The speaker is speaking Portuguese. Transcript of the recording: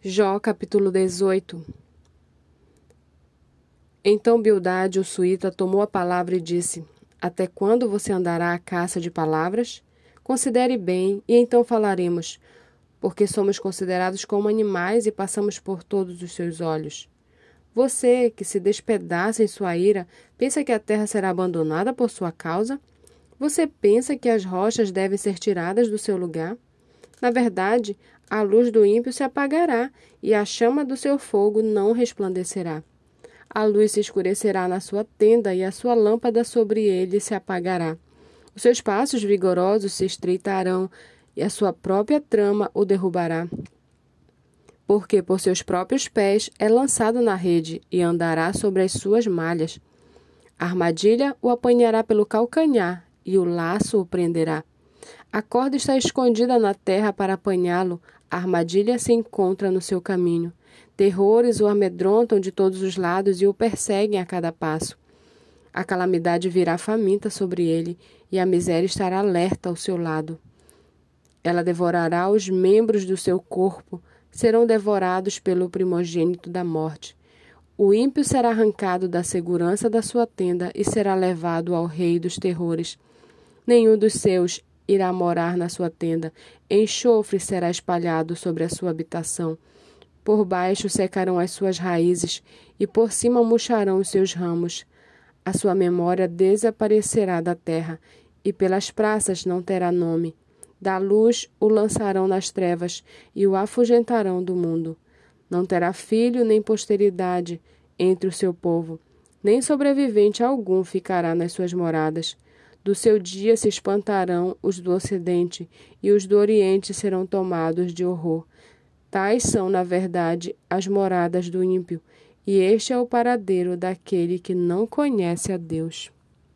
Jó capítulo 18 Então Bildade, o suíta, tomou a palavra e disse: Até quando você andará à caça de palavras? Considere bem, e então falaremos, porque somos considerados como animais e passamos por todos os seus olhos. Você, que se despedaça em sua ira, pensa que a terra será abandonada por sua causa? Você pensa que as rochas devem ser tiradas do seu lugar? Na verdade, a luz do ímpio se apagará e a chama do seu fogo não resplandecerá. A luz se escurecerá na sua tenda e a sua lâmpada sobre ele se apagará. Os seus passos vigorosos se estreitarão e a sua própria trama o derrubará. Porque por seus próprios pés é lançado na rede e andará sobre as suas malhas. A armadilha o apanhará pelo calcanhar e o laço o prenderá. A corda está escondida na terra para apanhá-lo, a armadilha se encontra no seu caminho. Terrores o amedrontam de todos os lados e o perseguem a cada passo. A calamidade virá faminta sobre ele, e a miséria estará alerta ao seu lado. Ela devorará os membros do seu corpo, serão devorados pelo primogênito da morte. O ímpio será arrancado da segurança da sua tenda e será levado ao rei dos terrores. Nenhum dos seus irá morar na sua tenda. Enxofre será espalhado sobre a sua habitação. Por baixo secarão as suas raízes e por cima murcharão os seus ramos. A sua memória desaparecerá da terra e pelas praças não terá nome. Da luz o lançarão nas trevas e o afugentarão do mundo. Não terá filho nem posteridade entre o seu povo, nem sobrevivente algum ficará nas suas moradas. Do seu dia se espantarão os do Ocidente, e os do Oriente serão tomados de horror. Tais são, na verdade, as moradas do ímpio, e este é o paradeiro daquele que não conhece a Deus.